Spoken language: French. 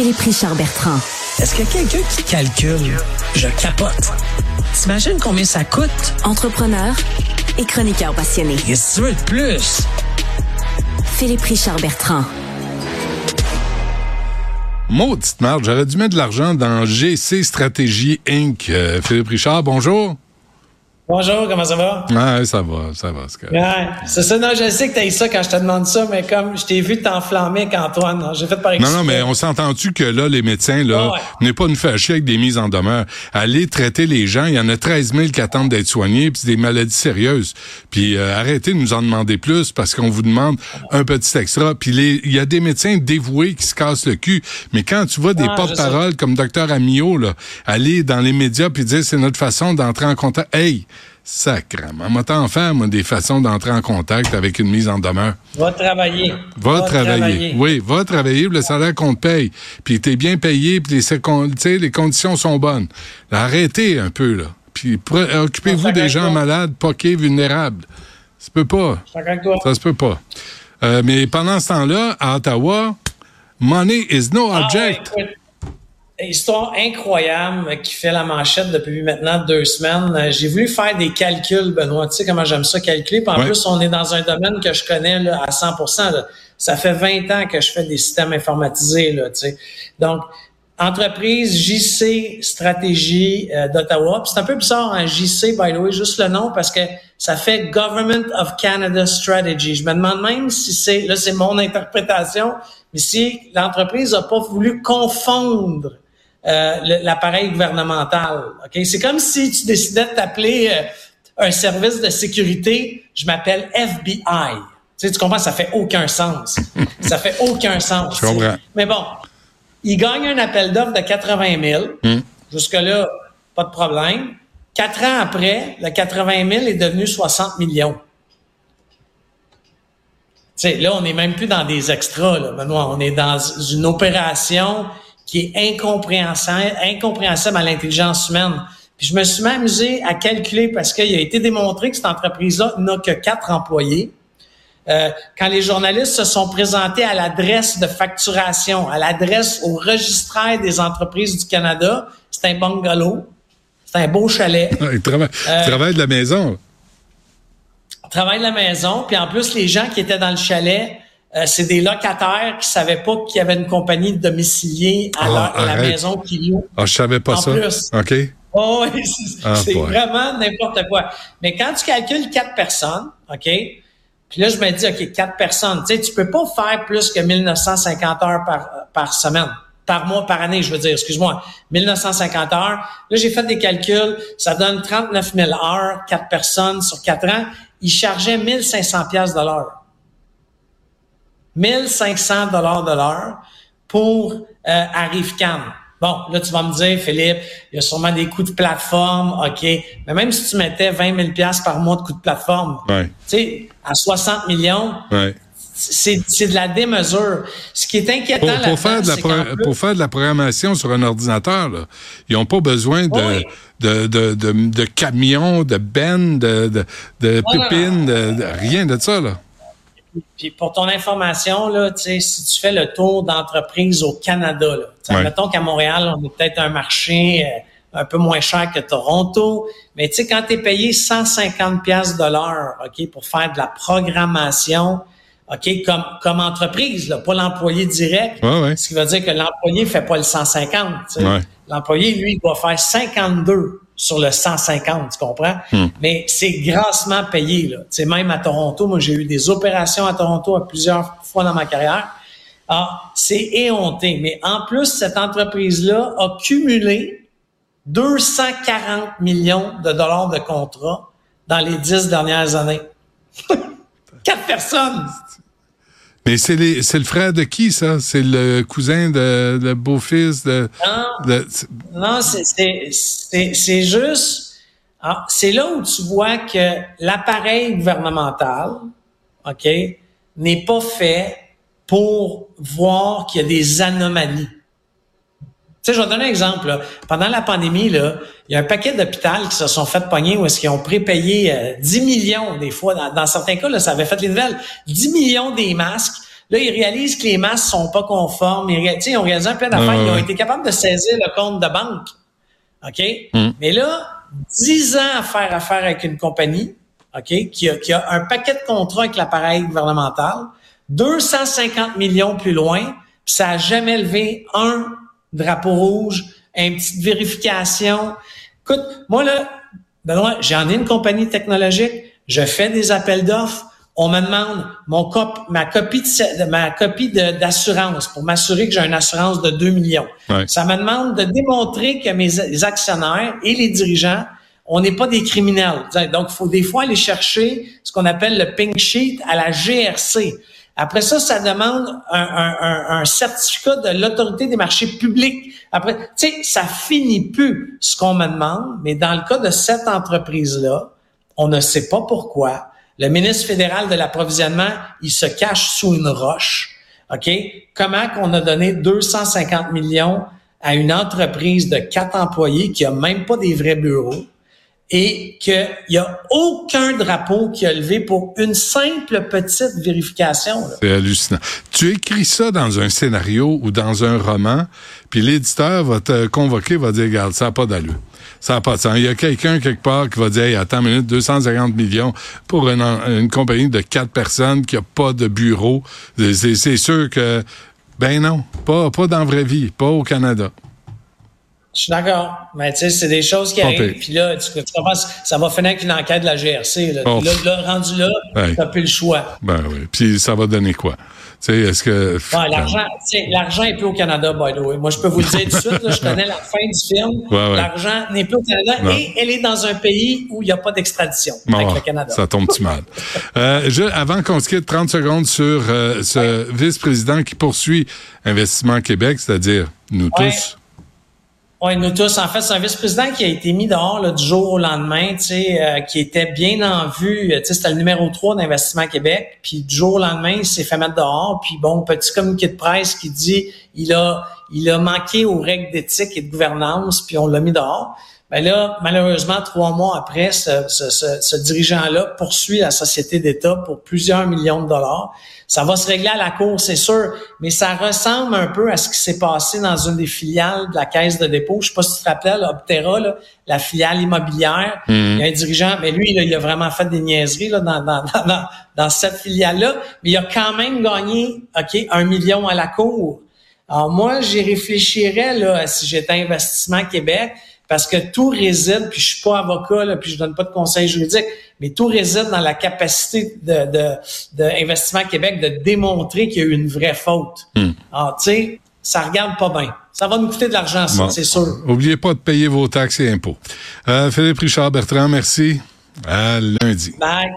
Philippe Richard Bertrand. Est-ce que quelqu'un qui calcule, je capote. T'imagines combien ça coûte? Entrepreneur et chroniqueur passionné. Qu'est-ce que tu veux de plus? Philippe Richard Bertrand. Maudite merde, j'aurais dû mettre de l'argent dans GC Stratégie Inc. Euh, Philippe Richard, bonjour. Bonjour, comment ça va? Ouais, ça va, ça va. C'est ouais, c'est ça. Non, je sais que t'as eu ça quand je te demande ça, mais comme je t'ai vu t'enflammer avec Antoine, j'ai fait par Non, non, mais on s'entend-tu que là, les médecins, là, n'est pas nous faire chier avec des mises en demeure? Aller traiter les gens, il y en a 13 000 qui attendent d'être soignés, puis c'est des maladies sérieuses. Puis euh, arrêtez de nous en demander plus parce qu'on vous demande un petit extra. Puis il y a des médecins dévoués qui se cassent le cul. Mais quand tu vois des ah, porte-paroles comme docteur Amio, là, aller dans les médias puis dire c'est notre façon d'entrer en contact. Hey! Sacrement. Moi, t'en faire, moi, des façons d'entrer en contact avec une mise en demeure. Va travailler. Va, travailler. Oui, va travailler, le salaire qu'on te paye. Puis t'es bien payé, puis les, les conditions sont bonnes. arrêtez un peu, là. Puis occupez-vous des gens malades, poqués, vulnérables. Ça se peut pas. Ça se peut pas. Euh, mais pendant ce temps-là, à Ottawa, money is no ah object histoire incroyable qui fait la manchette depuis maintenant deux semaines. J'ai voulu faire des calculs, Benoît. Tu sais comment j'aime ça calculer. Puis en plus, on est dans un domaine que je connais là, à 100% Ça fait 20 ans que je fais des systèmes informatisés. Là, tu sais. Donc, entreprise JC Stratégie euh, d'Ottawa. C'est un peu bizarre, un hein, JC, by the way, juste le nom, parce que ça fait Government of Canada Strategy. Je me demande même si c'est, là c'est mon interprétation, mais si l'entreprise n'a pas voulu confondre euh, l'appareil gouvernemental. Ok, C'est comme si tu décidais de t'appeler euh, un service de sécurité, je m'appelle FBI. Tu, sais, tu comprends, ça fait aucun sens. ça fait aucun sens. Je comprends. Mais bon, il gagne un appel d'offres de 80 000. Hmm. Jusque-là, pas de problème. Quatre ans après, le 80 000 est devenu 60 millions. sais, là, on n'est même plus dans des extras, là, Benoît. On est dans une opération qui est incompréhensible, incompréhensible à l'intelligence humaine. Puis je me suis même amusé à calculer parce qu'il a été démontré que cette entreprise-là n'a que quatre employés. Euh, quand les journalistes se sont présentés à l'adresse de facturation, à l'adresse au registraire des entreprises du Canada, c'est un bungalow, c'est un beau chalet. Il travaille, euh, de la maison. Travaille de la maison, puis en plus les gens qui étaient dans le chalet euh, c'est des locataires qui savaient pas qu'il y avait une compagnie de domiciliés à, ah, la maison qui loue. Ah, je savais pas ça. OK. Oh, c'est ah, vraiment n'importe quoi. Mais quand tu calcules quatre personnes, OK, puis là, je me dis, OK, quatre personnes, tu sais, tu peux pas faire plus que 1950 heures par, par semaine, par mois, par année, je veux dire, excuse-moi, 1950 heures. Là, j'ai fait des calculs, ça donne 39 000 heures, quatre personnes sur quatre ans. Ils chargeaient 1500 pièces de l'heure. 1500 dollars de l'heure pour euh, Arrivecam. Bon, là, tu vas me dire, Philippe, il y a sûrement des coûts de plateforme, OK. Mais même si tu mettais 20 000 par mois de coûts de plateforme, tu sais, à 60 millions, c'est, de la démesure. Ce qui est inquiétant pour, pour faire de la Pour faire de la programmation sur un ordinateur, là, ils n'ont pas besoin de, de, de, de, camions, de bennes, de, de, de pépines, de, rien de ça. Là. Puis pour ton information, là, si tu fais le tour d'entreprise au Canada, là, mettons qu'à Montréal, on est peut-être un marché euh, un peu moins cher que Toronto, mais tu sais, quand tu es payé 150 pièces de l'heure, OK, pour faire de la programmation, OK, comme, comme entreprise, là, pas l'employé direct, ce qui veut dire que l'employé fait pas le 150. L'employé, lui, il doit faire 52 sur le 150, tu comprends? Hmm. Mais c'est grassement payé. Là. sais, même à Toronto, moi j'ai eu des opérations à Toronto à plusieurs fois dans ma carrière. Ah, c'est éhonté. Mais en plus, cette entreprise-là a cumulé 240 millions de dollars de contrats dans les dix dernières années. Quatre personnes. Mais c'est le frère de qui, ça? C'est le cousin de, le beau-fils de... Non, non c'est juste... Ah, c'est là où tu vois que l'appareil gouvernemental, OK, n'est pas fait pour voir qu'il y a des anomalies. Sais, je vais donner un exemple. Pendant la pandémie, là, il y a un paquet d'hôpitaux qui se sont fait pogner où est-ce qu'ils ont prépayé 10 euh, millions des fois. Dans, certains cas, là, ça avait fait les nouvelles. 10 millions des masques Là, ils réalisent que les masses sont pas conformes. Ils, ils ont réalisé un plein d'affaires. ils ont été capables de saisir le compte de banque. OK? Mm. Mais là, 10 ans à faire affaire avec une compagnie, OK, qui a, qui a un paquet de contrats avec l'appareil gouvernemental, 250 millions plus loin, puis ça a jamais levé un drapeau rouge, une petite vérification. Écoute, moi là, Benoît, j'en ai une compagnie technologique, je fais des appels d'offres, on me demande mon cop, ma copie de, ma copie d'assurance pour m'assurer que j'ai une assurance de 2 millions. Ça me demande de démontrer que mes actionnaires et les dirigeants, on n'est pas des criminels. Donc, il faut des fois aller chercher ce qu'on appelle le pink sheet à la GRC. Après ça, ça demande un, un, un certificat de l'autorité des marchés publics. Après, tu sais, ça finit plus ce qu'on me demande, mais dans le cas de cette entreprise-là, on ne sait pas pourquoi le ministre fédéral de l'approvisionnement, il se cache sous une roche. OK? Comment qu'on a donné 250 millions à une entreprise de quatre employés qui a même pas des vrais bureaux? Et qu'il n'y a aucun drapeau qui a levé pour une simple petite vérification. C'est hallucinant. Tu écris ça dans un scénario ou dans un roman, puis l'éditeur va te convoquer, va dire, regarde, ça n'a pas d'allure. Ça n'a pas de sens. Il y a quelqu'un quelque part qui va dire, hey, attends une minute, 250 millions pour une, compagnie de quatre personnes qui n'a pas de bureau. C'est sûr que, ben non, pas, pas dans la vraie vie, pas au Canada. Je suis d'accord. Mais tu sais, c'est des choses qui arrivent. Puis là, tu, tu comprends, ça va finir avec une enquête de la GRC. Là, oh. là, rendu là, tu n'as plus le choix. Ben oui. Puis ça va donner quoi? Tu sais, est-ce que... Ouais, l'argent, l'argent est plus au Canada, by the way. Moi, je peux vous le dire tout de suite, là, je connais la fin du film. L'argent n'est plus au Canada et elle est dans un pays où il n'y a pas d'extradition avec le Canada. Ça tombe-tu mal? euh, je, avant qu'on se quitte, 30 secondes sur euh, ce vice-président qui poursuit Investissement Québec, c'est-à-dire nous tous. Oui, nous tous. En fait, c'est un vice-président qui a été mis dehors là, du jour au lendemain, tu sais, euh, qui était bien en vue. Tu sais, c'était le numéro 3 d'Investissement Québec. Puis du jour au lendemain, il s'est fait mettre dehors. Puis bon, petit communiqué de presse qui dit il a il a manqué aux règles d'éthique et de gouvernance, puis on l'a mis dehors. Ben là, malheureusement, trois mois après, ce, ce, ce, dirigeant-là poursuit la société d'État pour plusieurs millions de dollars. Ça va se régler à la cour, c'est sûr, mais ça ressemble un peu à ce qui s'est passé dans une des filiales de la Caisse de dépôt. Je sais pas si tu te rappelles, Optera, là, la filiale immobilière. Mhm. Il y a un dirigeant, mais lui, il a vraiment fait des niaiseries là, dans, dans, dans, dans cette filiale-là, mais il a quand même gagné ok, un million à la cour. Alors moi, j'y réfléchirais là, si j'étais Investissement Québec parce que tout réside, puis je suis pas avocat, là, puis je donne pas de conseils juridiques, mais tout réside dans la capacité de, de, de Québec de démontrer qu'il y a eu une vraie faute. Hmm. Alors, tu sais, ça regarde pas bien. Ça va nous coûter de l'argent, ça, c'est sûr. Oubliez pas de payer vos taxes et impôts. Euh, Philippe Richard Bertrand, merci. À lundi. Bye.